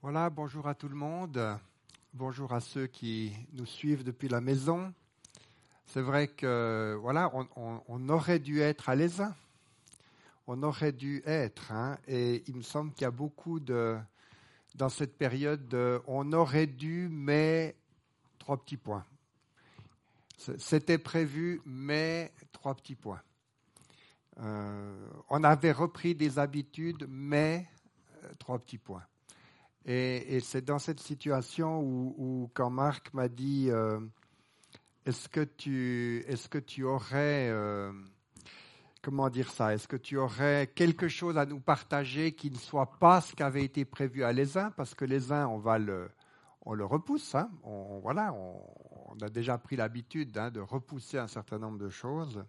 Voilà, bonjour à tout le monde. Bonjour à ceux qui nous suivent depuis la maison. C'est vrai que voilà, on, aurait dû être à l'ESA. On aurait dû être, hein, et il me semble qu'il y a beaucoup de dans cette période de on aurait dû, mais trois petits points. C'était prévu, mais trois petits points. Euh, on avait repris des habitudes, mais euh, trois petits points. Et, c'est dans cette situation où, quand Marc m'a dit euh, Est-ce que, tu, est que tu aurais. Euh, comment dire ça Est-ce que tu aurais quelque chose à nous partager qui ne soit pas ce qui avait été prévu à les uns Parce que les uns, on va le, on le repousse. Hein. on, voilà, on, a déjà pris l'habitude hein, de repousser un certain nombre de choses.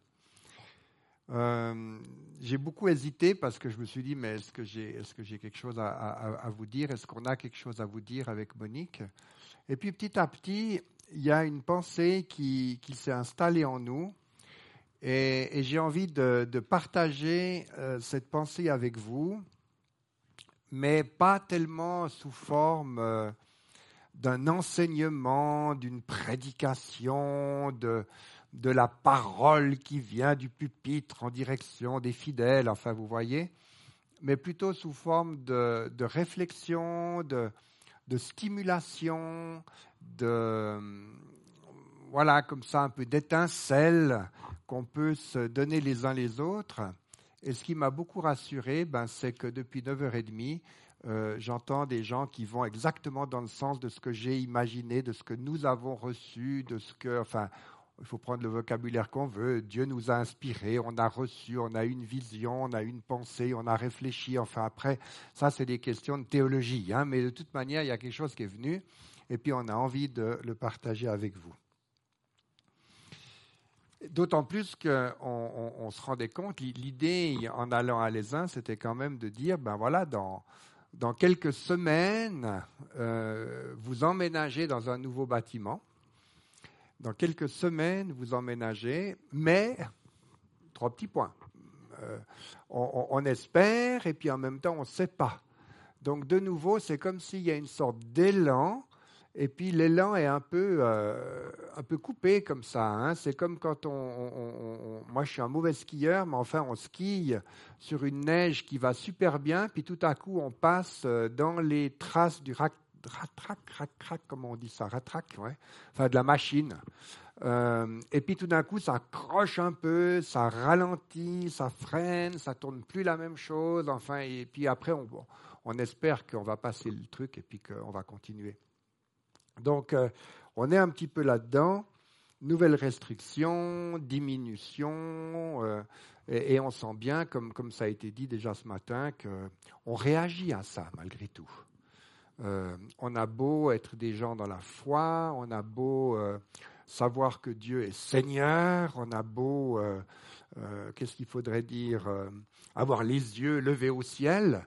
Euh, j'ai beaucoup hésité parce que je me suis dit, mais est-ce que j'ai est que quelque chose à, vous dire? Est-ce qu'on a quelque chose à vous dire avec Monique? Et puis petit à petit, il y a une pensée qui, s'est installée en nous. Et, j'ai envie de, partager euh, cette pensée avec vous, mais pas tellement sous forme euh, d'un enseignement, d'une prédication, de, de la parole qui vient du pupitre en direction des fidèles, enfin vous voyez, mais plutôt sous forme de, réflexion, de, stimulation, de voilà comme ça un peu d'étincelle qu'on peut se donner les uns les autres. Et ce qui m'a beaucoup rassuré, ben, c'est que depuis 9h30, euh, j'entends des gens qui vont exactement dans le sens de ce que j'ai imaginé, de ce que nous avons reçu, de ce que, enfin, il faut prendre le vocabulaire qu'on veut. Dieu nous a inspirés, on a reçu, on a une vision, on a une pensée, on a réfléchi. Enfin, après, ça, c'est des questions de théologie. Hein, mais de toute manière, il y a quelque chose qui est venu et puis on a envie de le partager avec vous. D'autant plus qu'on on, se rendait compte, l'idée en allant à l'ESIN, c'était quand même de dire, ben voilà, dans, dans quelques semaines, euh, vous emménagez dans un nouveau bâtiment dans quelques semaines, vous emménagez, mais trois petits points. Euh, on, espère et puis en même temps on ne sait pas. Donc de nouveau, c'est comme s'il y a une sorte d'élan et puis l'élan est un peu, euh, un peu coupé comme ça. Hein. C'est comme quand on, Moi je suis un mauvais skieur, mais enfin on skie sur une neige qui va super bien, puis tout à coup on passe euh, dans les traces du rack ratrac, ratrac, comment on dit ça, ratrac, ouais, enfin de la machine. Euh, et puis tout d'un coup, ça croche un peu, ça ralentit, ça freine, ça tourne plus la même chose. Enfin, et puis après, on, espère qu'on va passer le truc et puis qu'on va continuer. Donc, euh, on est un petit peu là-dedans. Nouvelles restrictions, diminution, euh, et, on sent bien, comme ça a été dit déjà ce matin, qu'on réagit à ça malgré tout. Euh, on a beau être des gens dans la foi, on a beau euh, savoir que Dieu est Seigneur, on a beau, euh, qu'est-ce qu'il faudrait dire, avoir les yeux levés au ciel,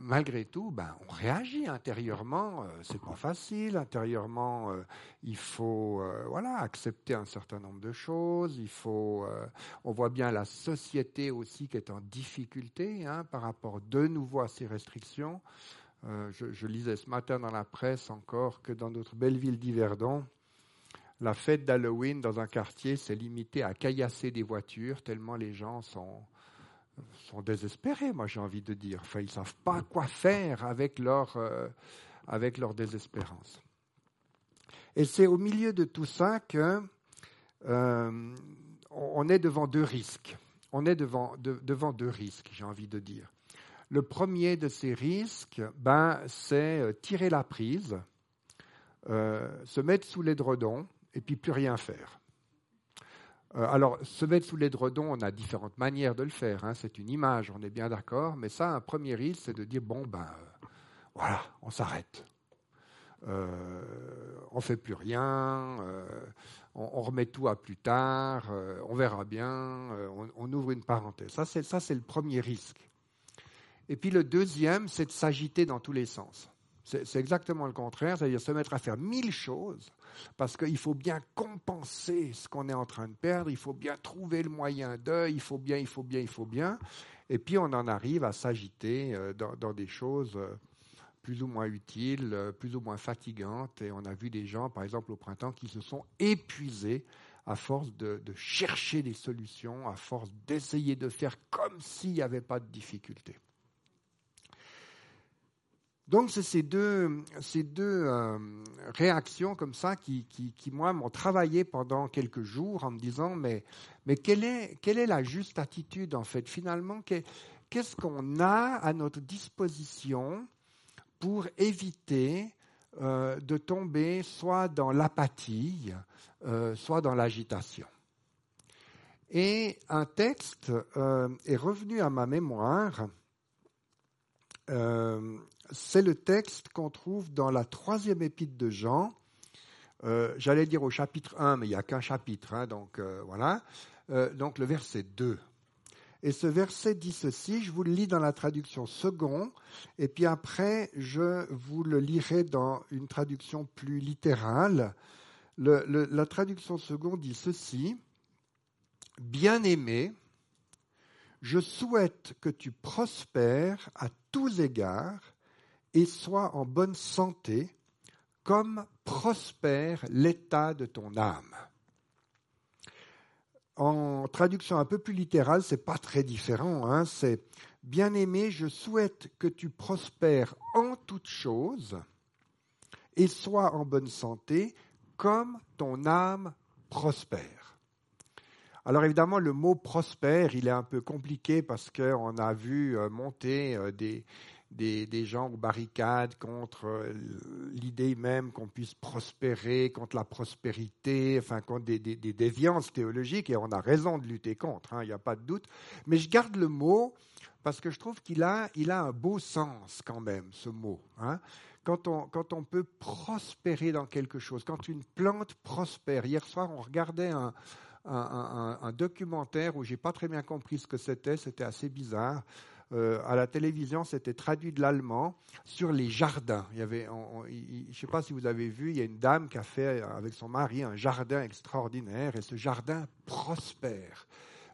malgré tout, ben, on réagit intérieurement. c'est pas facile. Intérieurement, il faut, voilà, accepter un certain nombre de choses. Il faut, on voit bien la société aussi qui est en difficulté hein, par rapport de nouveau à ces restrictions. Euh, je, lisais ce matin dans la presse encore que dans notre belle ville d'Yverdon, la fête d'Halloween dans un quartier s'est limitée à caillasser des voitures, tellement les gens sont, désespérés, moi j'ai envie de dire. Enfin, ils ne savent pas quoi faire avec leur, euh, avec leur désespérance. Et c'est au milieu de tout ça que euh, on est devant deux risques. On est devant, devant deux risques, j'ai envie de dire. Le premier de ces risques, ben, c'est euh, tirer la prise, euh, se mettre sous l'édredon et puis plus rien faire. Euh, alors, se mettre sous l'édredon, on a différentes manières de le faire. Hein. c'est une image, on est bien d'accord. Mais ça, un premier risque, c'est de dire bon, ben, voilà, on s'arrête. on ne fait plus rien, on, remet tout à plus tard, on verra bien, on, on, ouvre une parenthèse. Ça, c'est le premier risque. Et puis le deuxième, c'est de s'agiter dans tous les sens. C'est exactement le contraire, c'est-à-dire se mettre à faire mille choses, parce qu'il faut bien compenser ce qu'on est en train de perdre, il faut bien trouver le moyen de, il faut bien, il faut bien, il faut bien. Et puis on en arrive à s'agiter euh, dans, des choses euh, plus ou moins utiles, euh, plus ou moins fatigantes. Et on a vu des gens, par exemple au printemps, qui se sont épuisés à force de, chercher des solutions, à force d'essayer de faire comme s'il n'y avait pas de difficulté. Donc, c'est ces deux, ces deux euh, réactions comme ça qui, qui, moi, m'ont travaillé pendant quelques jours en me disant, mais, mais quelle, est, quelle est la juste attitude, en fait? Finalement, qu'est-ce qu'on a à notre disposition pour éviter euh, de tomber soit dans l'apathie, euh, soit dans l'agitation? Et un texte est revenu à ma mémoire. C'est le texte qu'on trouve dans la troisième épître de Jean. J'allais dire au chapitre 1, mais il n'y a qu'un chapitre, hein, donc voilà. donc le verset 2. Et ce verset dit ceci, je vous le lis dans la traduction second, et puis après, je vous le lirai dans une traduction plus littérale. la traduction second dit ceci, Bien-aimé, je souhaite que tu prospères à tous égards et sois en bonne santé, comme prospère l'état de ton âme en traduction un peu plus littérale, c'est pas très différent. Hein. c'est Bien-aimé, je souhaite que tu prospères en toutes choses et sois en bonne santé comme ton âme prospère. Alors évidemment, le mot prospère, il est un peu compliqué parce qu'on a vu euh, monter euh, des, des, gens aux barricades contre euh, l'idée même qu'on puisse prospérer, contre la prospérité, enfin contre des, déviances théologiques, et on a raison de lutter contre, hein, il n'y a pas de doute. Mais je garde le mot parce que je trouve qu'il a, il a un beau sens quand même, ce mot. Hein. Quand on, quand on, peut prospérer dans quelque chose, quand une plante prospère. Hier soir, on regardait un, un, un documentaire où j'ai pas très bien compris ce que c'était, c'était assez bizarre. Euh, à la télévision, c'était traduit de l'allemand sur les jardins. Il y avait, je ne sais pas si vous avez vu, il y a une dame qui a fait avec son mari un jardin extraordinaire et ce jardin prospère.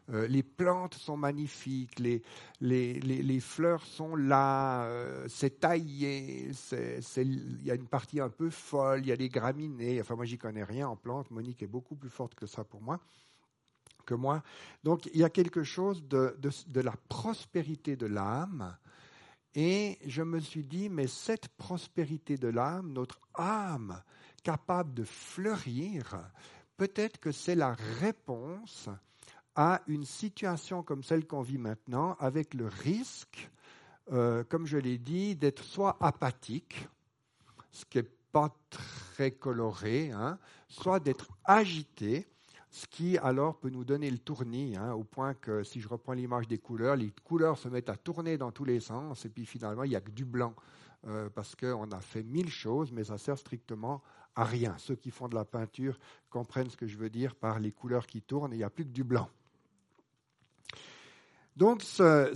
Euh, les plantes sont magnifiques, les, les, les, fleurs sont là, euh, c'est taillé, il y a une partie un peu folle, il y a des graminées. Enfin, moi, j'y connais rien en plantes. Monique est beaucoup plus forte que ça pour moi que moi. Donc il y a quelque chose de, la prospérité de l'âme. Et je me suis dit, mais cette prospérité de l'âme, notre âme capable de fleurir, peut-être que c'est la réponse à une situation comme celle qu'on vit maintenant, avec le risque, euh, comme je l'ai dit, d'être soit apathique, ce qui n'est pas très coloré, hein, soit d'être agité, ce qui alors peut nous donner le tournis, hein, au point que si je reprends l'image des couleurs, les couleurs se mettent à tourner dans tous les sens, et puis finalement il n'y a que du blanc, euh, parce qu'on a fait mille choses, mais ça sert strictement à rien. Ceux qui font de la peinture comprennent ce que je veux dire par les couleurs qui tournent, il n'y a plus que du blanc. Donc ce,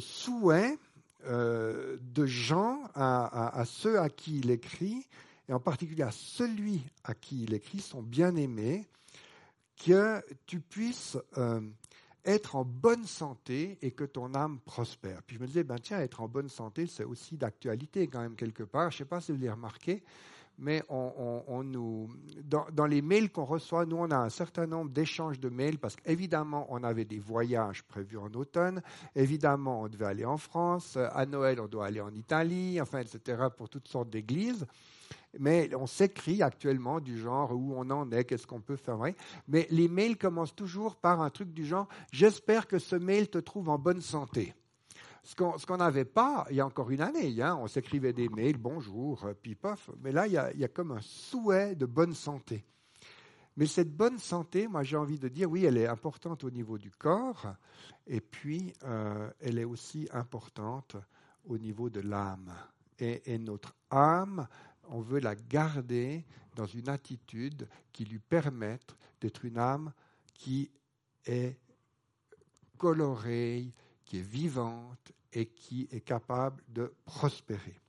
souhait euh, de Jean à ceux à qui il écrit, et en particulier à celui à qui il écrit, sont bien aimés, que tu puisses euh, être en bonne santé et que ton âme prospère. Puis je me disais, ben tiens, être en bonne santé, c'est aussi d'actualité quand même quelque part. Je ne sais pas si vous l'avez remarqué, mais on, nous, dans, dans, les mails qu'on reçoit, nous, on a un certain nombre d'échanges de mails parce qu'évidemment, on avait des voyages prévus en automne. Évidemment, on devait aller en France. À Noël, on doit aller en Italie, enfin, etc., pour toutes sortes d'églises mais on s'écrit actuellement du genre où on en est, qu'est-ce qu'on peut faire. Mais les mails commencent toujours par un truc du genre J'espère que ce mail te trouve en bonne santé. Ce qu'on n'avait pas il y a encore une année. Hein, on s'écrivait des mails, bonjour, euh, puis Mais là, il y, a, comme un souhait de bonne santé. Mais cette bonne santé, moi j'ai envie de dire, oui, elle est importante au niveau du corps, et puis euh, elle est aussi importante au niveau de l'âme. et, notre âme on veut la garder dans une attitude qui lui permette d'être une âme qui est colorée, qui est vivante et qui est capable de prospérer.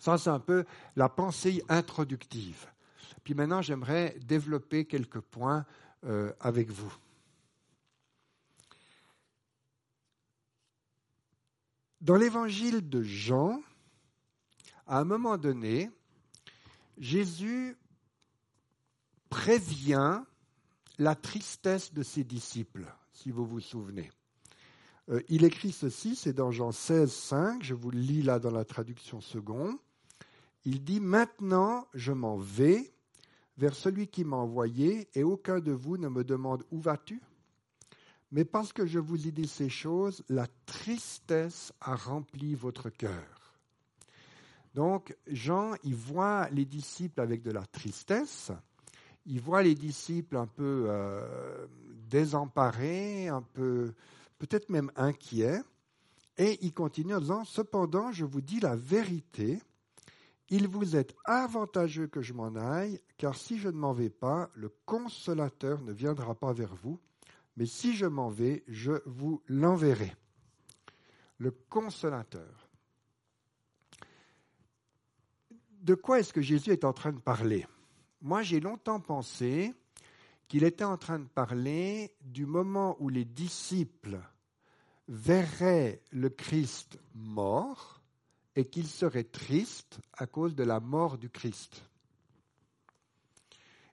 Ça, c'est un peu la pensée introductive. Puis maintenant, j'aimerais développer quelques points euh, avec vous. Dans l'évangile de Jean, à un moment donné, Jésus prévient la tristesse de ses disciples, si vous vous souvenez. Euh, il écrit ceci, c'est dans Jean 16, 5, je vous le lis là dans la traduction seconde. Il dit Maintenant je m'en vais vers celui qui m'a envoyé, et aucun de vous ne me demande Où vas-tu? Mais parce que je vous ai dit ces choses, la tristesse a rempli votre cœur. Donc Jean, il voit les disciples avec de la tristesse, il voit les disciples un peu euh, désemparés, un peu peut-être même inquiets, et il continue en disant, Cependant, je vous dis la vérité, il vous est avantageux que je m'en aille, car si je ne m'en vais pas, le consolateur ne viendra pas vers vous, mais si je m'en vais, je vous l'enverrai. Le consolateur. De quoi est-ce que Jésus est en train de parler? Moi, j'ai longtemps pensé qu'il était en train de parler du moment où les disciples verraient le Christ mort et qu'il serait triste à cause de la mort du Christ.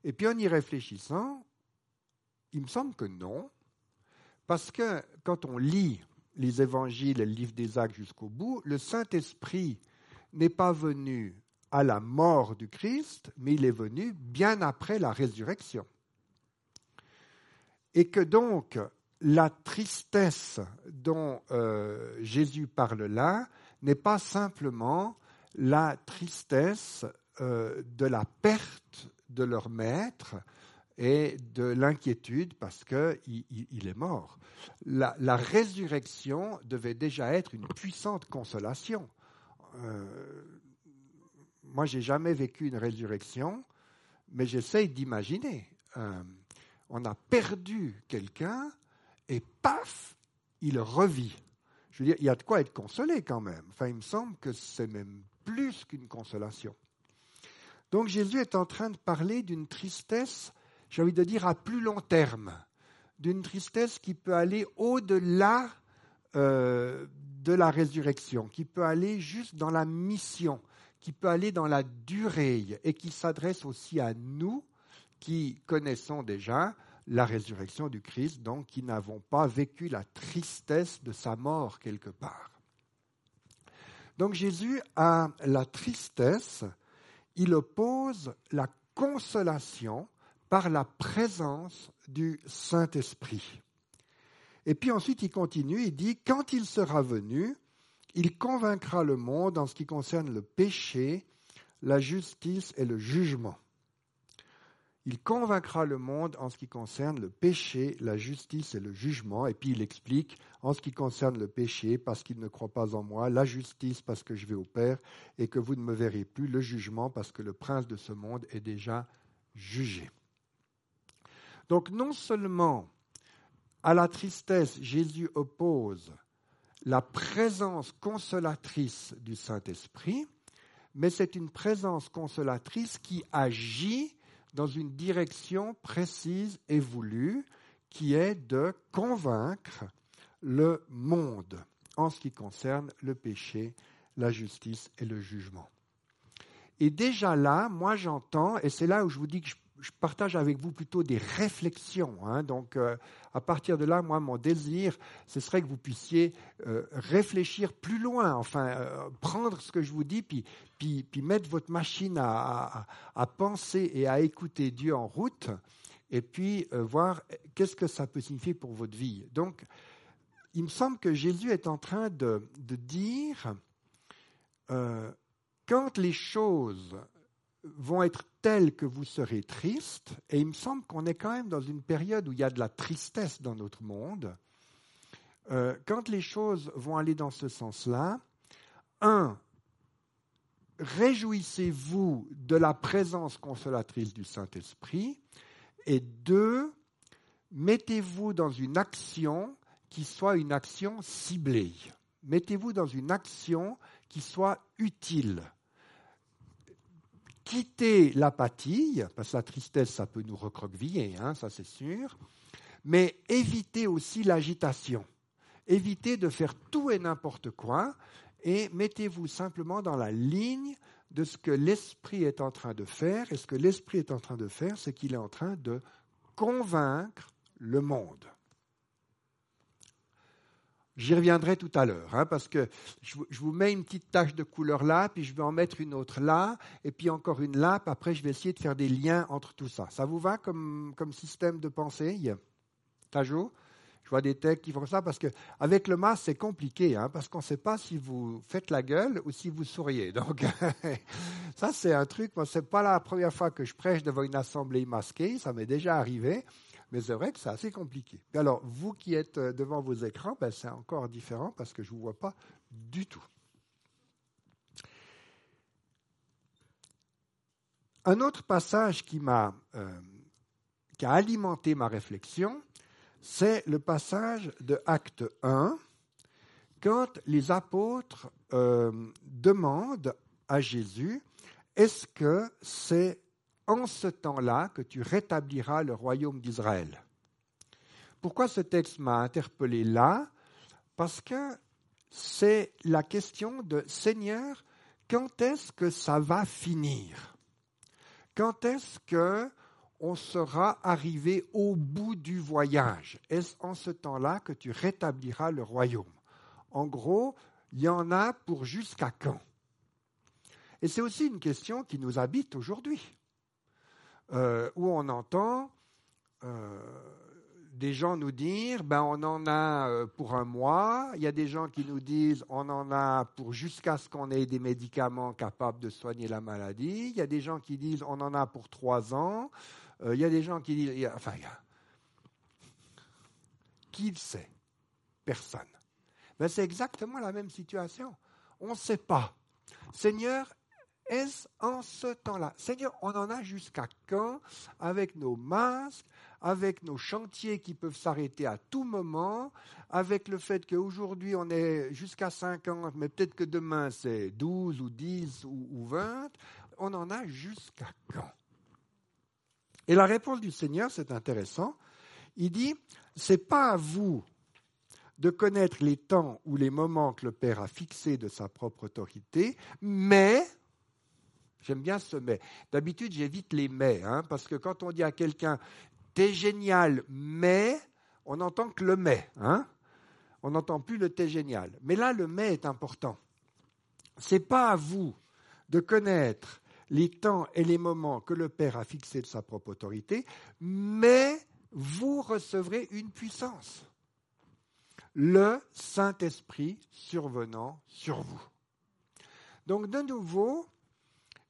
Et puis en y réfléchissant, il me semble que non, parce que quand on lit les évangiles et le livre des actes jusqu'au bout, le Saint-Esprit n'est pas venu à la mort du Christ, mais il est venu bien après la résurrection. Et que donc la tristesse dont euh, Jésus parle là n'est pas simplement la tristesse euh, de la perte de leur maître et de l'inquiétude parce qu'il il est mort. La, résurrection devait déjà être une puissante consolation. Euh, moi, j'ai jamais vécu une résurrection, mais j'essaye d'imaginer. Euh, on a perdu quelqu'un et paf, il revit. Je veux dire, il y a de quoi être consolé quand même. Enfin, il me semble que c'est même plus qu'une consolation. Donc Jésus est en train de parler d'une tristesse, j'ai envie de dire, à plus long terme, d'une tristesse qui peut aller au-delà euh, de la résurrection, qui peut aller juste dans la mission, qui peut aller dans la durée et qui s'adresse aussi à nous qui connaissons déjà la résurrection du Christ, donc qui n'avons pas vécu la tristesse de sa mort quelque part. Donc Jésus a la tristesse, il oppose la consolation par la présence du Saint-Esprit. Et puis ensuite il continue, il dit, quand il sera venu, il convaincra le monde en ce qui concerne le péché, la justice et le jugement. Il convaincra le monde en ce qui concerne le péché, la justice et le jugement. Et puis il explique en ce qui concerne le péché, parce qu'il ne croit pas en moi, la justice, parce que je vais au Père, et que vous ne me verrez plus, le jugement, parce que le prince de ce monde est déjà jugé. Donc non seulement à la tristesse, Jésus oppose la présence consolatrice du Saint-Esprit, mais c'est une présence consolatrice qui agit dans une direction précise et voulue qui est de convaincre le monde en ce qui concerne le péché, la justice et le jugement. Et déjà là, moi j'entends, et c'est là où je vous dis que je partage avec vous plutôt des réflexions. Hein. donc, euh, à partir de là, moi, mon désir, ce serait que vous puissiez euh, réfléchir plus loin, enfin, euh, prendre ce que je vous dis, puis, mettre votre machine à, penser et à écouter Dieu en route, et puis voir qu'est-ce que ça peut signifier pour votre vie. Donc, il me semble que Jésus est en train de dire, quand les choses vont être telles que vous serez triste, et il me semble qu'on est quand même dans une période où il y a de la tristesse dans notre monde, euh, quand les choses vont aller dans ce sens-là, un, réjouissez-vous de la présence consolatrice du Saint-Esprit, et deux, mettez-vous dans une action qui soit une action ciblée. Mettez-vous dans une action qui soit utile quitter l'apathie, parce que la tristesse, ça peut nous recroqueviller, hein, ça c'est sûr, mais éviter aussi l'agitation. Éviter de faire tout et n'importe quoi et mettez-vous simplement dans la ligne de ce que l'Esprit est en train de faire. Et ce que l'Esprit est en train de faire, c'est qu'il est en train de convaincre le monde. J'y reviendrai tout à l'heure, hein, parce que je, vous mets une petite tache de couleur là, puis je vais en mettre une autre là, et puis encore une là, puis après je vais essayer de faire des liens entre tout ça. Ça vous va comme, comme système de pensée? Tajou Je vois des textes qui font ça, parce qu'avec le masque, c'est compliqué, hein, parce qu'on ne sait pas si vous faites la gueule ou si vous souriez. Donc, ça, c'est un truc, moi, ce n'est pas la première fois que je prêche devant une assemblée masquée, ça m'est déjà arrivé. Mais c'est vrai que c'est assez compliqué. Alors, vous qui êtes euh, devant vos écrans, ben, c'est encore différent parce que je ne vous vois pas du tout. Un autre passage qui m'a euh, a alimenté ma réflexion, c'est le passage de Acte 1, quand les apôtres euh, demandent à Jésus, est-ce que c'est en ce temps-là que tu rétabliras le royaume d'Israël. Pourquoi ce texte m'a interpellé là? Parce que c'est la question de Seigneur, quand est-ce que ça va finir? Quand est-ce que on sera arrivé au bout du voyage? Est-ce en ce temps-là que tu rétabliras le royaume? En gros, il y en a pour jusqu'à quand? Et c'est aussi une question qui nous habite aujourd'hui. Euh, où on entend euh, des gens nous dire ben on en a euh, pour un mois, il y a des gens qui nous disent on en a pour jusqu'à ce qu'on ait des médicaments capables de soigner la maladie, il y a des gens qui disent on en a pour trois ans, il y a des gens qui disent enfin a, qui le sait? Personne. Ben, c'est exactement la même situation. On ne sait pas. Seigneur, est-ce en ce temps-là? Seigneur, on en a jusqu'à quand avec nos masques, avec nos chantiers qui peuvent s'arrêter à tout moment, avec le fait qu'aujourd'hui on est jusqu'à 50, mais peut-être que demain c'est 12 ou 10 ou, 20, on en a jusqu'à quand? Et la réponse du Seigneur, c'est intéressant. Il dit, c'est pas à vous de connaître les temps ou les moments que le Père a fixés de sa propre autorité, mais J'aime bien ce mais. D'habitude, j'évite les mais, hein, parce que quand on dit à quelqu'un T'es génial, mais, on n'entend que le mais. Hein. On n'entend plus le t'es génial. Mais là, le mais est important. Ce n'est pas à vous de connaître les temps et les moments que le Père a fixés de sa propre autorité, mais vous recevrez une puissance. Le Saint-Esprit survenant sur vous. Donc, de nouveau,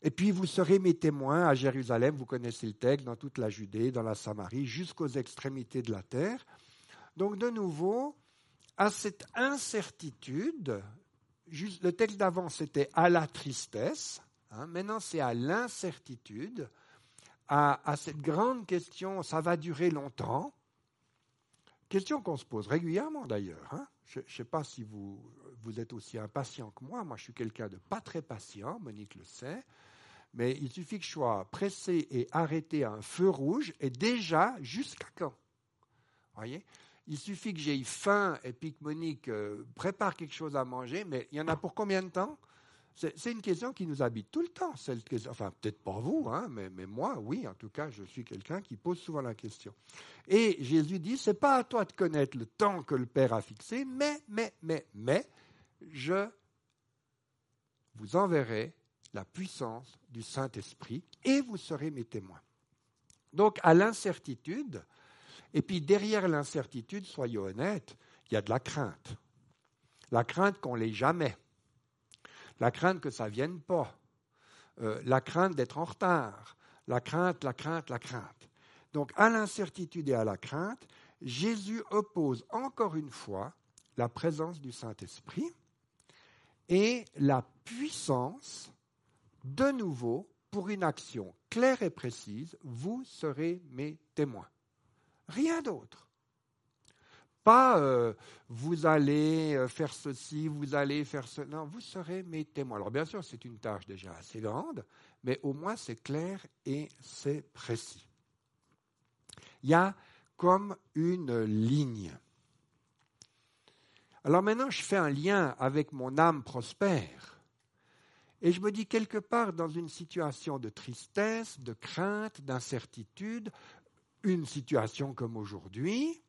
et puis vous serez mes témoins à Jérusalem, vous connaissez le texte, dans toute la Judée, dans la Samarie, jusqu'aux extrémités de la terre. Donc de nouveau, à cette incertitude, le texte d'avant c'était à la tristesse, hein, maintenant c'est à l'incertitude, à, cette grande question, ça va durer longtemps, question qu'on se pose régulièrement d'ailleurs. Hein. Je ne sais pas si vous, vous êtes aussi impatient que moi, moi je suis quelqu'un de pas très patient, Monique le sait mais il suffit que je sois pressé et arrêté à un feu rouge, et déjà, jusqu'à quand? Voyez? Il suffit que j'aie faim et puis que Monique euh, prépare quelque chose à manger, mais il y en a pour combien de temps? C'est une question qui nous habite tout le temps. Enfin, peut-être pas vous, hein, mais, mais, moi, oui, en tout cas, je suis quelqu'un qui pose souvent la question. Et Jésus dit, c'est pas à toi de connaître le temps que le Père a fixé, mais, mais, mais, mais, je vous enverrai la puissance du Saint-Esprit et vous serez mes témoins. Donc à l'incertitude, et puis derrière l'incertitude, soyez honnêtes, il y a de la crainte. La crainte qu'on l'ait jamais. La crainte que ça ne vienne pas. Euh, la crainte d'être en retard. La crainte, la crainte, la crainte. Donc à l'incertitude et à la crainte, Jésus oppose encore une fois la présence du Saint-Esprit et la puissance de nouveau, pour une action claire et précise, vous serez mes témoins. Rien d'autre. Pas euh, vous allez euh, faire ceci, vous allez faire cela. Non, vous serez mes témoins. Alors bien sûr, c'est une tâche déjà assez grande, mais au moins c'est clair et c'est précis. Il y a comme une ligne. Alors maintenant, je fais un lien avec mon âme prospère. Et je me dis quelque part dans une situation de tristesse, de crainte, d'incertitude, une situation comme aujourd'hui,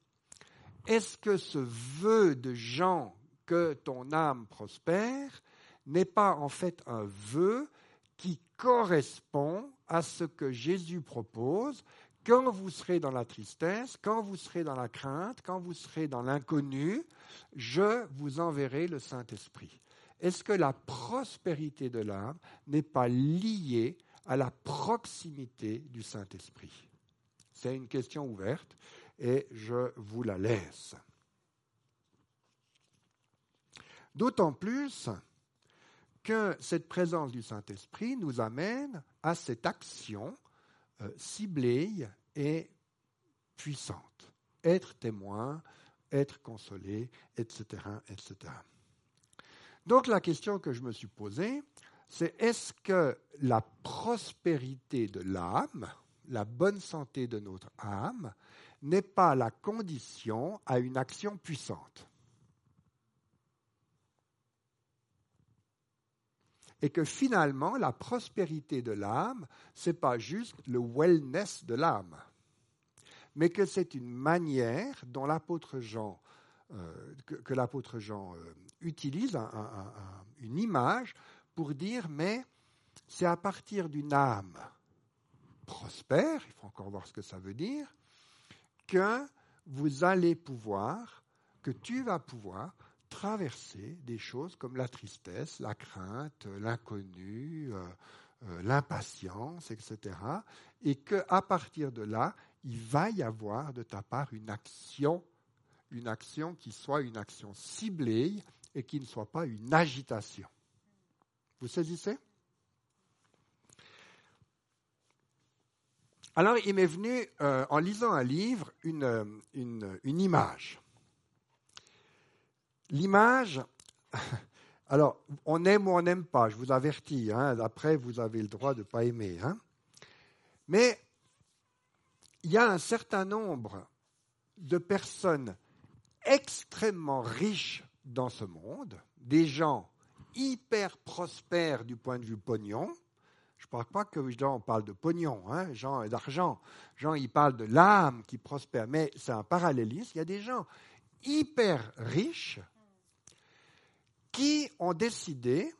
est-ce que ce vœu de Jean que ton âme prospère n'est pas en fait un vœu qui correspond à ce que Jésus propose quand vous serez dans la tristesse, quand vous serez dans la crainte, quand vous serez dans l'inconnu, je vous enverrai le Saint-Esprit. Est-ce que la prospérité de l'âme n'est pas liée à la proximité du Saint-Esprit? C'est une question ouverte et je vous la laisse. D'autant plus que cette présence du Saint-Esprit nous amène à cette action euh, ciblée et puissante. Être témoin, être consolé, etc., etc. Donc la question que je me suis posée, c'est est-ce que la prospérité de l'âme, la bonne santé de notre âme, n'est pas la condition à une action puissante? Et que finalement, la prospérité de l'âme, ce n'est pas juste le wellness de l'âme, mais que c'est une manière dont l'apôtre Jean, euh, que, l'apôtre Jean euh, utilise une image pour dire, mais c'est à partir d'une âme prospère, il faut encore voir ce que ça veut dire, que vous allez pouvoir, que tu vas pouvoir traverser des choses comme la tristesse, la crainte, l'inconnu, euh, l'impatience, etc. Et qu'à partir de là, il va y avoir de ta part une action, une action qui soit une action ciblée et qui ne soit pas une agitation. Vous saisissez? Alors, il m'est venu, euh, en lisant un livre, une, image. L'image, alors, on aime ou on n'aime pas, je vous avertis, hein, après vous avez le droit de ne pas aimer. Hein. Mais il y a un certain nombre de personnes extrêmement riches dans ce monde, des gens hyper prospères du point de vue pognon. Je ne parle pas que Jean parle de pognon, hein, Jean d'argent. Jean, il parle de l'âme qui prospère, mais c'est un parallélisme. Il y a des gens hyper riches qui ont décidé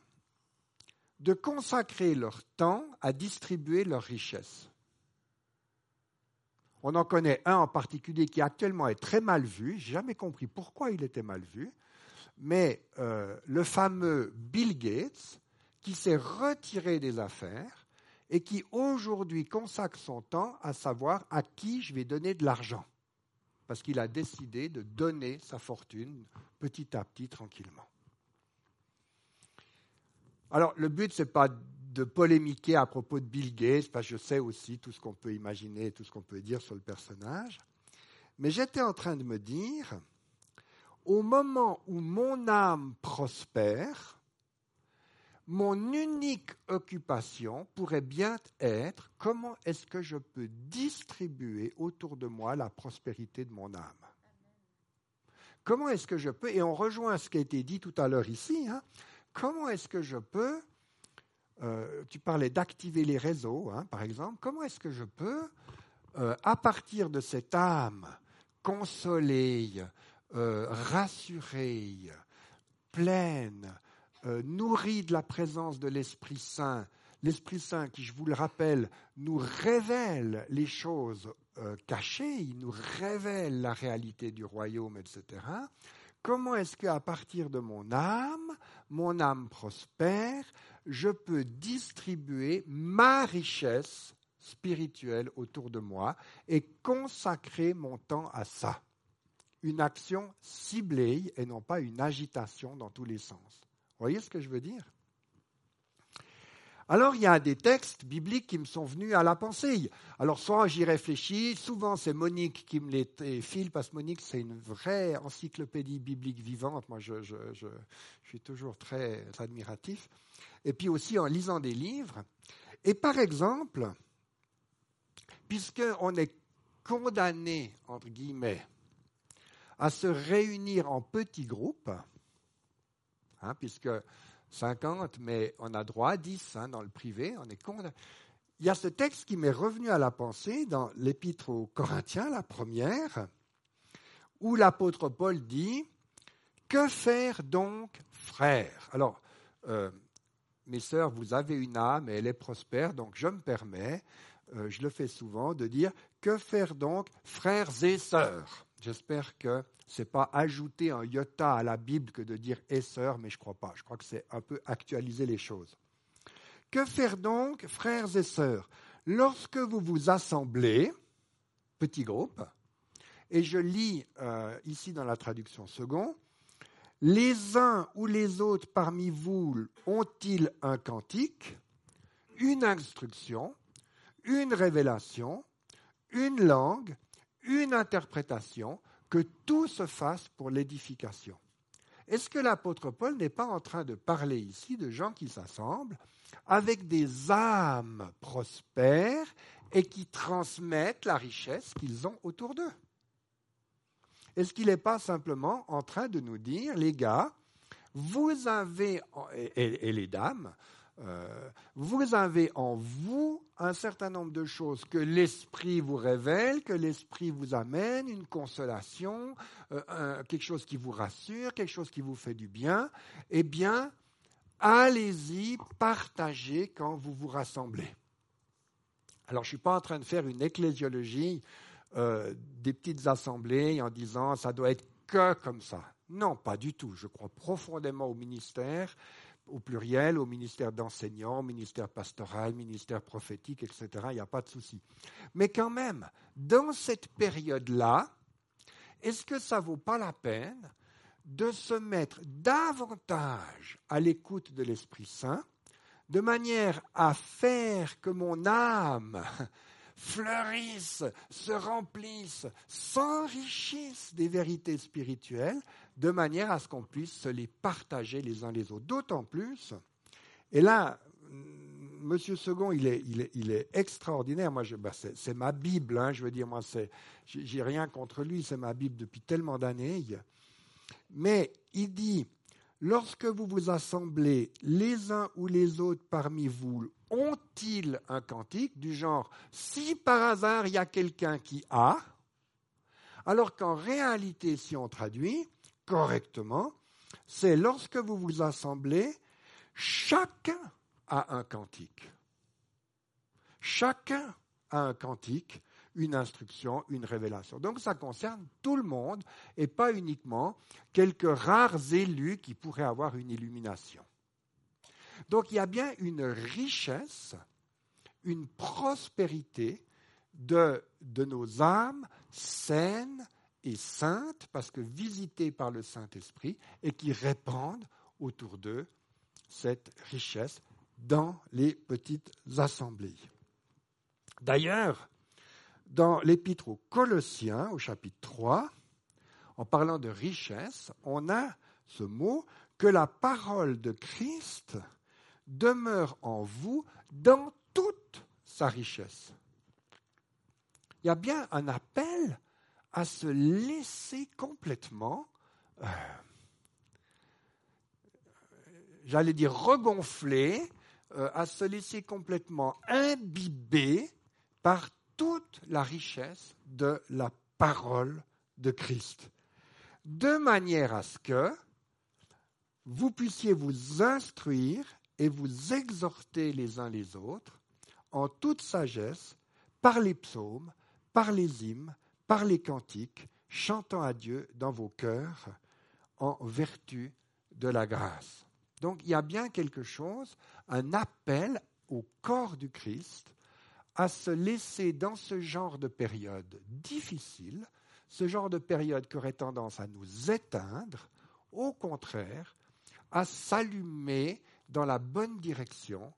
de consacrer leur temps à distribuer leurs richesses. On en connaît un en particulier qui actuellement est très mal vu. Je n'ai jamais compris pourquoi il était mal vu. Mais euh, le fameux Bill Gates, qui s'est retiré des affaires et qui aujourd'hui consacre son temps à savoir à qui je vais donner de l'argent. Parce qu'il a décidé de donner sa fortune petit à petit, tranquillement. Alors, le but, ce n'est pas de polémiquer à propos de Bill Gates, parce que je sais aussi tout ce qu'on peut imaginer, tout ce qu'on peut dire sur le personnage. Mais j'étais en train de me dire, au moment où mon âme prospère, mon unique occupation pourrait bien être comment est-ce que je peux distribuer autour de moi la prospérité de mon âme. Comment est-ce que je peux, et on rejoint ce qui a été dit tout à l'heure ici, hein, comment est-ce que je peux, euh, tu parlais d'activer les réseaux, hein, par exemple, comment est-ce que je peux, euh, à partir de cette âme consolée, euh, rassurée, pleine, nourrie de la présence de l'Esprit Saint, l'Esprit Saint qui, je vous le rappelle, nous révèle les choses cachées, il nous révèle la réalité du royaume, etc. Comment est-ce qu'à partir de mon âme, mon âme prospère, je peux distribuer ma richesse spirituelle autour de moi et consacrer mon temps à ça Une action ciblée et non pas une agitation dans tous les sens. Vous voyez ce que je veux dire? Alors il y a des textes bibliques qui me sont venus à la pensée. Alors soit j'y réfléchis, souvent c'est Monique qui me les file, parce que Monique c'est une vraie encyclopédie biblique vivante. Moi je, suis toujours très admiratif. Et puis aussi en lisant des livres. Et par exemple, puisqu'on est condamné, entre guillemets, à se réunir en petits groupes, hein, puisque 50, mais on a droit à 10 hein, dans le privé, on est Il y a ce texte qui m'est revenu à la pensée dans l'épître aux Corinthiens, la première, où l'apôtre Paul dit Que faire donc, frères? Alors, euh, mes sœurs, vous avez une âme et elle est prospère, donc je me permets, euh, je le fais souvent, de dire Que faire donc, frères et sœurs? J'espère que ce n'est pas ajouter un iota à la Bible que de dire et sœurs, mais je ne crois pas. Je crois que c'est un peu actualiser les choses. Que faire donc, frères et sœurs? Lorsque vous vous assemblez, petit groupe, et je lis euh, ici dans la traduction second, les uns ou les autres parmi vous ont-ils un cantique, une instruction, une révélation, une langue, une interprétation, que tout se fasse pour l'édification? Est-ce que l'apôtre Paul n'est pas en train de parler ici de gens qui s'assemblent avec des âmes prospères et qui transmettent la richesse qu'ils ont autour d'eux? Est-ce qu'il n'est pas simplement en train de nous dire, les gars, vous avez, et les dames, euh, vous avez en vous un certain nombre de choses que l'esprit vous révèle, que l'esprit vous amène, une consolation, euh, quelque chose qui vous rassure, quelque chose qui vous fait du bien. Eh bien, allez-y, partagez quand vous vous rassemblez. Alors, je ne suis pas en train de faire une ecclésiologie euh, des petites assemblées en disant ça doit être que comme ça. Non, pas du tout. Je crois profondément au ministère au pluriel, au ministère d'enseignants, ministère pastoral, ministère prophétique, etc. Il n'y a pas de souci. Mais quand même, dans cette période-là, est-ce que ça vaut pas la peine de se mettre davantage à l'écoute de l'Esprit Saint, de manière à faire que mon âme fleurisse, se remplisse, s'enrichisse des vérités spirituelles, de manière à ce qu'on puisse se les partager les uns les autres. D'autant plus, et là, Monsieur Second, il est, il est, extraordinaire. Moi, bah, c'est ma Bible. Hein, je veux dire, moi, j'ai rien contre lui. C'est ma Bible depuis tellement d'années. Mais il dit, lorsque vous vous assemblez les uns ou les autres parmi vous, ont-ils un cantique du genre, si par hasard il y a quelqu'un qui a, alors qu'en réalité, si on traduit, correctement, c'est lorsque vous vous assemblez, chacun a un cantique. Chacun a un cantique, une instruction, une révélation. Donc ça concerne tout le monde et pas uniquement quelques rares élus qui pourraient avoir une illumination. Donc il y a bien une richesse, une prospérité de, de nos âmes saines, et saintes, parce que visitées par le Saint-Esprit, et qui répandent autour d'eux cette richesse dans les petites assemblées. D'ailleurs, dans l'épître aux Colossiens, au chapitre 3, en parlant de richesse, on a ce mot que la parole de Christ demeure en vous dans toute sa richesse. Il y a bien un appel à se laisser complètement, euh, j'allais dire regonfler, euh, à se laisser complètement imbiber par toute la richesse de la parole de Christ, de manière à ce que vous puissiez vous instruire et vous exhorter les uns les autres en toute sagesse par les psaumes, par les hymnes, par les cantiques, chantant à Dieu dans vos cœurs en vertu de la grâce. Donc il y a bien quelque chose, un appel au corps du Christ à se laisser dans ce genre de période difficile, ce genre de période qui aurait tendance à nous éteindre, au contraire, à s'allumer dans la bonne direction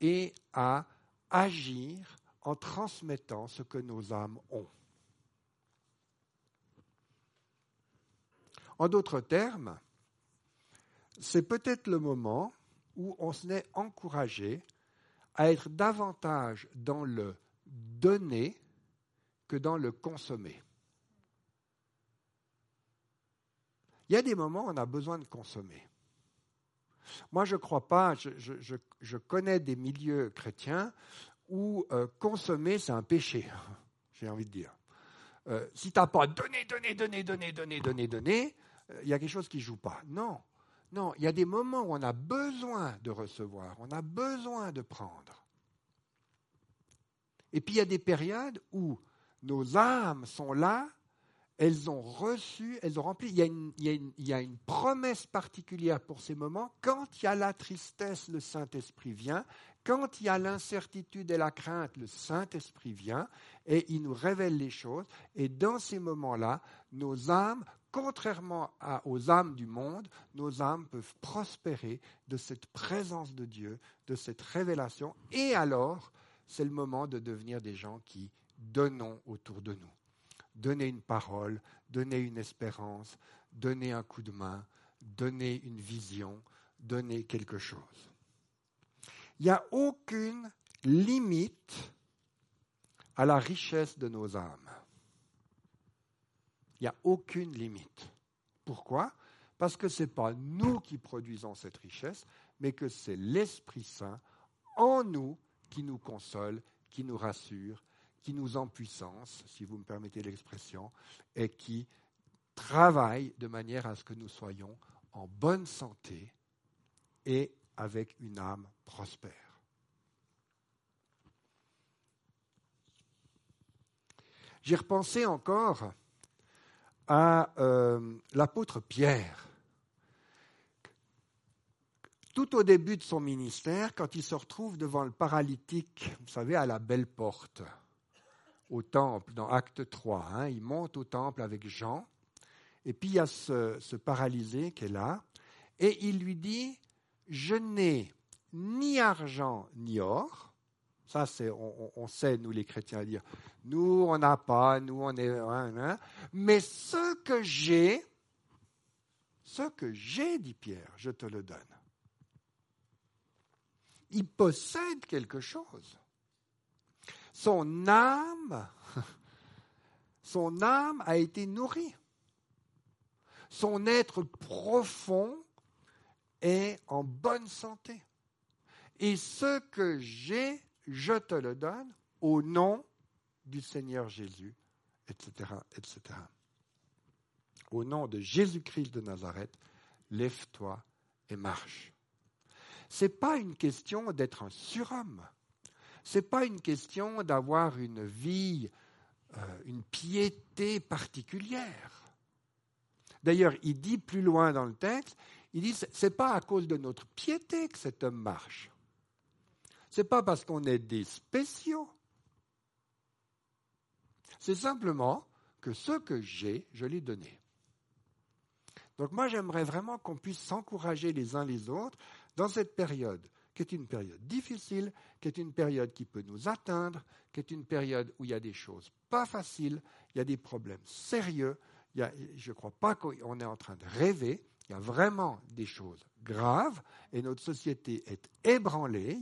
et à agir en transmettant ce que nos âmes ont. En d'autres termes, c'est peut-être le moment où on se encouragé à être davantage dans le donner que dans le consommer. Il y a des moments où on a besoin de consommer. Moi, je ne crois pas, je, connais des milieux chrétiens où euh, consommer, c'est un péché, j'ai envie de dire. Euh, si tu n'as pas donné, donné, donné, donné, donné, donné, donné, il y a quelque chose qui ne joue pas. Non, non, il y a des moments où on a besoin de recevoir, on a besoin de prendre. Et puis il y a des périodes où nos âmes sont là, elles ont reçu, elles ont rempli. Il y, a une, promesse particulière pour ces moments. Quand il y a la tristesse, le Saint-Esprit vient. Quand il y a l'incertitude et la crainte, le Saint-Esprit vient et il nous révèle les choses. Et dans ces moments-là, nos âmes, contrairement aux âmes du monde, nos âmes peuvent prospérer de cette présence de Dieu, de cette révélation. Et alors, c'est le moment de devenir des gens qui donnons autour de nous. Donner une parole, donner une espérance, donner un coup de main, donner une vision, donner quelque chose. Il n'y a aucune limite à la richesse de nos âmes. Il n'y a aucune limite. Pourquoi? Parce que ce n'est pas nous qui produisons cette richesse, mais que c'est l'Esprit Saint en nous qui nous console, qui nous rassure, qui nous en puissance, si vous me permettez l'expression, et qui travaille de manière à ce que nous soyons en bonne santé et avec une âme prospère. J'ai repensé encore à euh, l'apôtre Pierre tout au début de son ministère, quand il se retrouve devant le paralytique, vous savez, à la belle porte, au temple, dans Acte 3, hein, il monte au temple avec Jean, et puis il y a ce, paralysé qui est là, et il lui dit, je n'ai ni argent ni or, ça, c'est, on, sait, nous les chrétiens, dire nous, on n'a pas, nous, on est. Hein, hein, mais ce que j'ai, ce que j'ai, dit Pierre, je te le donne il possède quelque chose. Son âme, a été nourrie. Son être profond est en bonne santé. Et ce que j'ai, je te le donne au nom du Seigneur Jésus, etc., etc. Au nom de Jésus-Christ de Nazareth, lève-toi et marche. Ce n'est pas une question d'être un surhomme. Ce n'est pas une question d'avoir une vie, euh, une piété particulière. D'ailleurs, il dit plus loin dans le texte, il dit, ce n'est pas à cause de notre piété que cet homme marche. Ce n'est pas parce qu'on est des spéciaux. C'est simplement que ce que j'ai, je l'ai donné. Donc moi, j'aimerais vraiment qu'on puisse s'encourager les uns les autres dans cette période, qui est une période difficile, qui est une période qui peut nous atteindre, qui est une période où il y a des choses pas faciles, il y a des problèmes sérieux, je ne crois pas qu'on est en train de rêver, il y a vraiment des choses graves et notre société est ébranlée,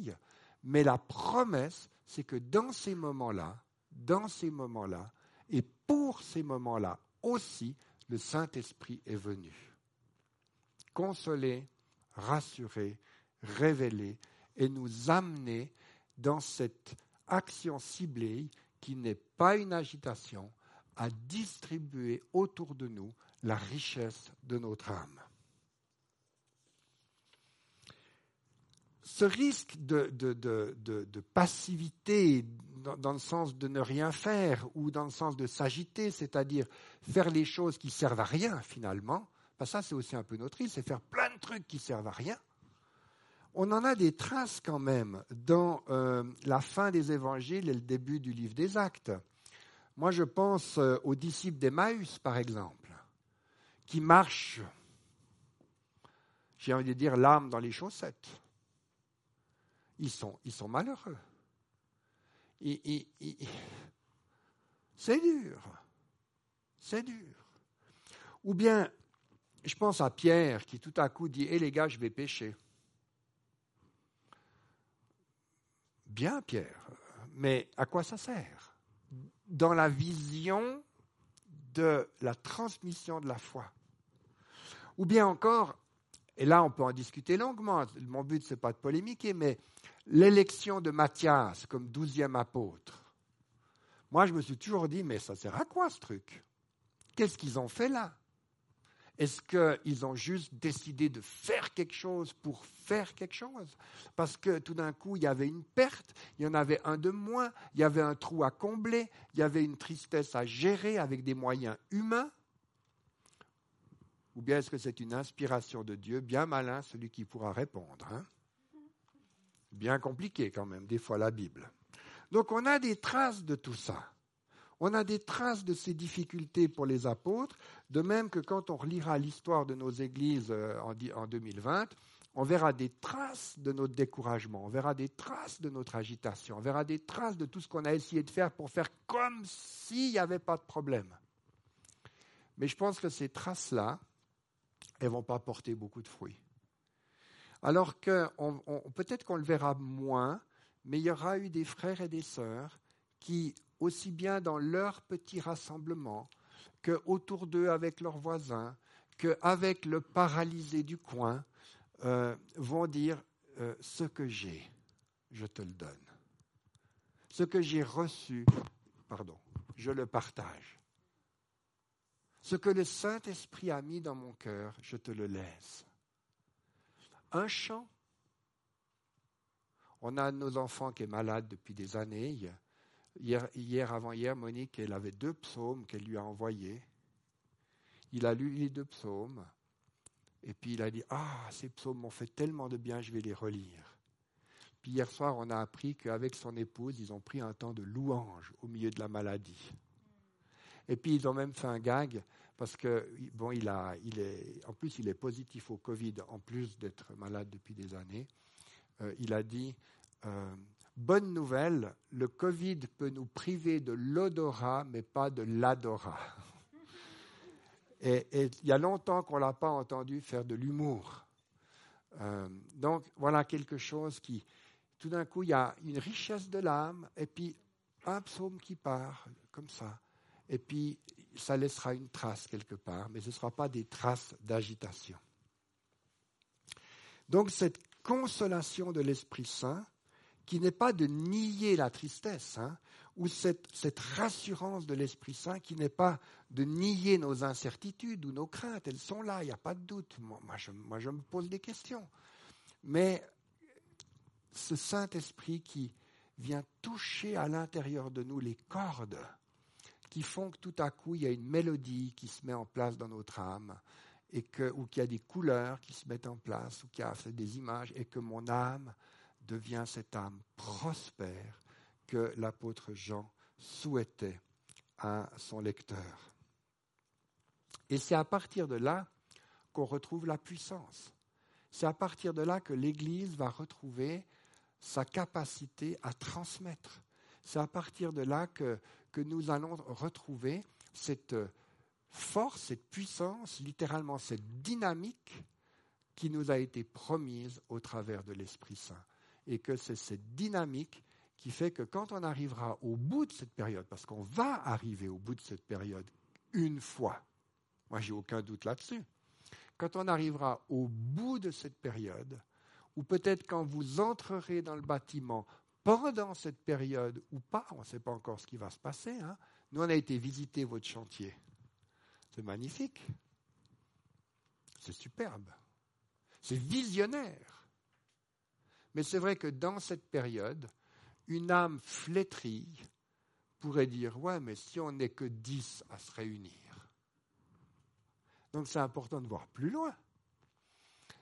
mais la promesse, c'est que dans ces moments-là, dans ces moments-là, et pour ces moments-là aussi, le Saint-Esprit est venu. Consoler, rassurer, révéler et nous amener dans cette action ciblée qui n'est pas une agitation, à distribuer autour de nous la richesse de notre âme. Ce risque de, passivité dans, le sens de ne rien faire ou dans le sens de s'agiter, c'est-à-dire faire les choses qui servent à rien finalement, ben ça c'est aussi un peu notre risque, c'est faire plein de trucs qui servent à rien on en a des traces quand même dans euh, la fin des évangiles et le début du livre des actes. Moi, je pense euh, aux disciples d'Emmaüs, par exemple, qui marchent, j'ai envie de dire, l'âme dans les chaussettes. Ils sont, ils sont malheureux. c'est dur. C'est dur. Ou bien, je pense à Pierre qui tout à coup dit Hé les gars, je vais pécher. Bien, Pierre, mais à quoi ça sert? Dans la vision de la transmission de la foi. Ou bien encore, et là on peut en discuter longuement, mon but c'est pas de polémiquer, mais l'élection de Matthias comme douzième apôtre. Moi je me suis toujours dit, mais ça sert à quoi ce truc? Qu'est-ce qu'ils ont fait là? Est-ce qu'ils ont juste décidé de faire quelque chose pour faire quelque chose? Parce que tout d'un coup, il y avait une perte, il y en avait un de moins, il y avait un trou à combler, il y avait une tristesse à gérer avec des moyens humains Ou bien est-ce que c'est une inspiration de Dieu Bien malin celui qui pourra répondre. Hein? Bien compliqué quand même, des fois la Bible. Donc on a des traces de tout ça. On a des traces de ces difficultés pour les apôtres, de même que quand on relira l'histoire de nos églises euh, en 2020, on verra des traces de notre découragement, on verra des traces de notre agitation, on verra des traces de tout ce qu'on a essayé de faire pour faire comme s'il n'y avait pas de problème. Mais je pense que ces traces-là, elles ne vont pas porter beaucoup de fruits. Alors que peut-être qu'on le verra moins, mais il y aura eu des frères et des sœurs qui aussi bien dans leur petit rassemblement que autour d'eux avec leurs voisins, qu'avec le paralysé du coin, euh, vont dire euh, ce que j'ai, je te le donne. Ce que j'ai reçu, pardon, je le partage. Ce que le Saint-Esprit a mis dans mon cœur, je te le laisse. Un chant. On a nos enfants qui est malade depuis des années. Hier, avant-hier, Monique, elle avait deux psaumes qu'elle lui a envoyés. Il a lu les deux psaumes. Et puis il a dit Ah, ces psaumes m'ont fait tellement de bien, je vais les relire. Puis hier soir, on a appris qu'avec son épouse, ils ont pris un temps de louange au milieu de la maladie. Et puis ils ont même fait un gag parce que bon, il a, il est, en plus il est positif au Covid, en plus d'être malade depuis des années. Euh, il a dit euh, Bonne nouvelle, le Covid peut nous priver de l'odorat, mais pas de l'adorat. Et, il y a longtemps qu'on ne l'a pas entendu faire de l'humour. Euh, donc voilà quelque chose qui, tout d'un coup, il y a une richesse de l'âme, et puis un psaume qui part, comme ça. Et puis ça laissera une trace quelque part, mais ce ne sera pas des traces d'agitation. Donc cette consolation de l'Esprit Saint, qui n'est pas de nier la tristesse, hein, ou cette, rassurance de l'Esprit Saint qui n'est pas de nier nos incertitudes ou nos craintes. Elles sont là, il n'y a pas de doute. Moi, je, moi, je me pose des questions. Mais ce Saint-Esprit qui vient toucher à l'intérieur de nous les cordes qui font que tout à coup, il y a une mélodie qui se met en place dans notre âme, et que, ou qu'il y a des couleurs qui se mettent en place, ou qu'il y a des images, et que mon âme devient cette âme prospère que l'apôtre Jean souhaitait à son lecteur. Et c'est à partir de là qu'on retrouve la puissance. C'est à partir de là que l'Église va retrouver sa capacité à transmettre. C'est à partir de là que, que nous allons retrouver cette force, cette puissance, littéralement cette dynamique qui nous a été promise au travers de l'Esprit Saint et que c'est cette dynamique qui fait que quand on arrivera au bout de cette période, parce qu'on va arriver au bout de cette période une fois, moi j'ai aucun doute là-dessus, quand on arrivera au bout de cette période, ou peut-être quand vous entrerez dans le bâtiment pendant cette période ou pas, on ne sait pas encore ce qui va se passer, hein. nous on a été visiter votre chantier. C'est magnifique. C'est superbe. C'est visionnaire. Mais c'est vrai que dans cette période, une âme flétrie pourrait dire Ouais, mais si on n'est que dix à se réunir. Donc c'est important de voir plus loin.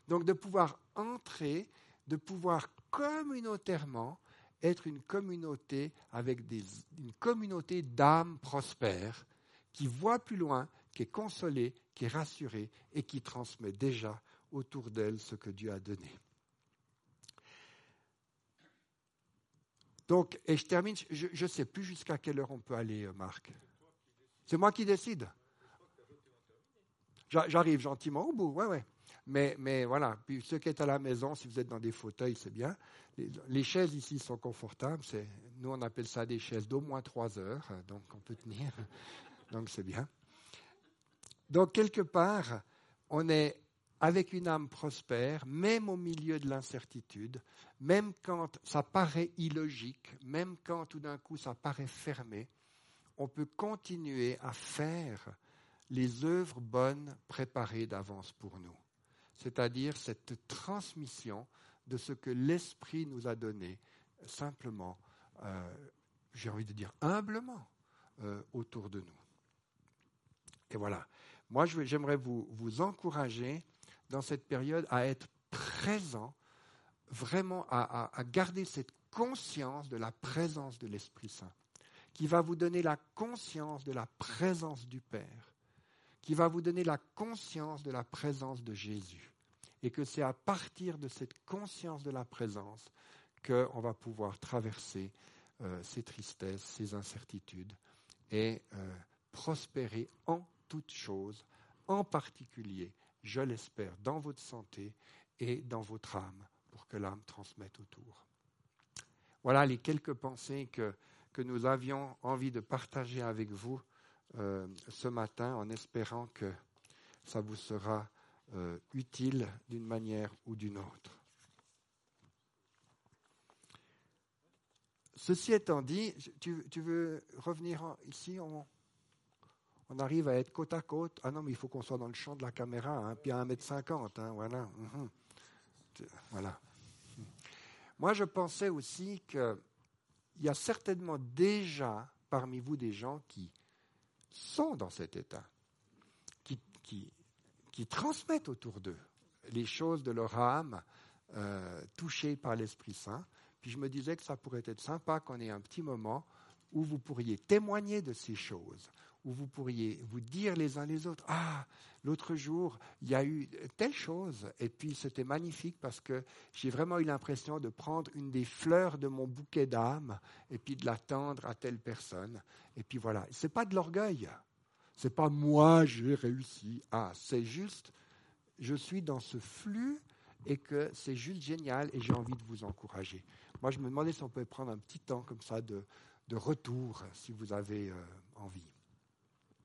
Donc de pouvoir entrer, de pouvoir communautairement être une communauté avec une communauté d'âmes prospères qui voit plus loin, qui est consolée, qui est rassurée et qui transmet déjà autour d'elle ce que Dieu a donné. Donc, et je termine, je ne sais plus jusqu'à quelle heure on peut aller, euh, Marc. C'est moi qui décide. J'arrive gentiment au bout, ouais, ouais. Mais, mais voilà, puis ceux qui sont à la maison, si vous êtes dans des fauteuils, c'est bien. Les, chaises ici sont confortables. Nous, on appelle ça des chaises d'au moins trois heures, donc on peut tenir. Donc c'est bien. Donc quelque part, on est avec une âme prospère, même au milieu de l'incertitude, même quand ça paraît illogique, même quand tout d'un coup ça paraît fermé, on peut continuer à faire les œuvres bonnes préparées d'avance pour nous. C'est-à-dire cette transmission de ce que l'Esprit nous a donné, simplement, euh, j'ai envie de dire humblement, euh, autour de nous. Et voilà. Moi, j'aimerais vous, vous encourager dans cette période à être présent, vraiment à, garder cette conscience de la présence de l'Esprit Saint, qui va vous donner la conscience de la présence du Père, qui va vous donner la conscience de la présence de Jésus. Et que c'est à partir de cette conscience de la présence qu'on va pouvoir traverser euh, ces tristesses, ces incertitudes et euh, prospérer en toutes choses, en particulier je l'espère, dans votre santé et dans votre âme, pour que l'âme transmette autour. Voilà les quelques pensées que, que nous avions envie de partager avec vous euh, ce matin, en espérant que ça vous sera euh, utile d'une manière ou d'une autre. Ceci étant dit, tu, tu veux revenir ici arrive à être côte à côte. Ah non, mais il faut qu'on soit dans le champ de la caméra, hein, puis à 1m50. Hein, voilà. Mhm. voilà. Moi, je pensais aussi qu'il y a certainement déjà parmi vous des gens qui sont dans cet état, qui, qui, transmettent autour d'eux les choses de leur âme euh, touchées par l'Esprit Saint. Puis je me disais que ça pourrait être sympa qu'on ait un petit moment où vous pourriez témoigner de ces choses, où vous pourriez vous dire les uns les autres, ah, l'autre jour, il y a eu telle chose, et puis c'était magnifique parce que j'ai vraiment eu l'impression de prendre une des fleurs de mon bouquet d'âme et puis de la tendre à telle personne. Et puis voilà, c'est pas de l'orgueil, c'est pas moi j'ai réussi, ah, c'est juste, je suis dans ce flux et que c'est juste génial et j'ai envie de vous encourager. Moi, je me demandais si on pouvait prendre un petit temps comme ça de, de retour, si vous avez euh, envie.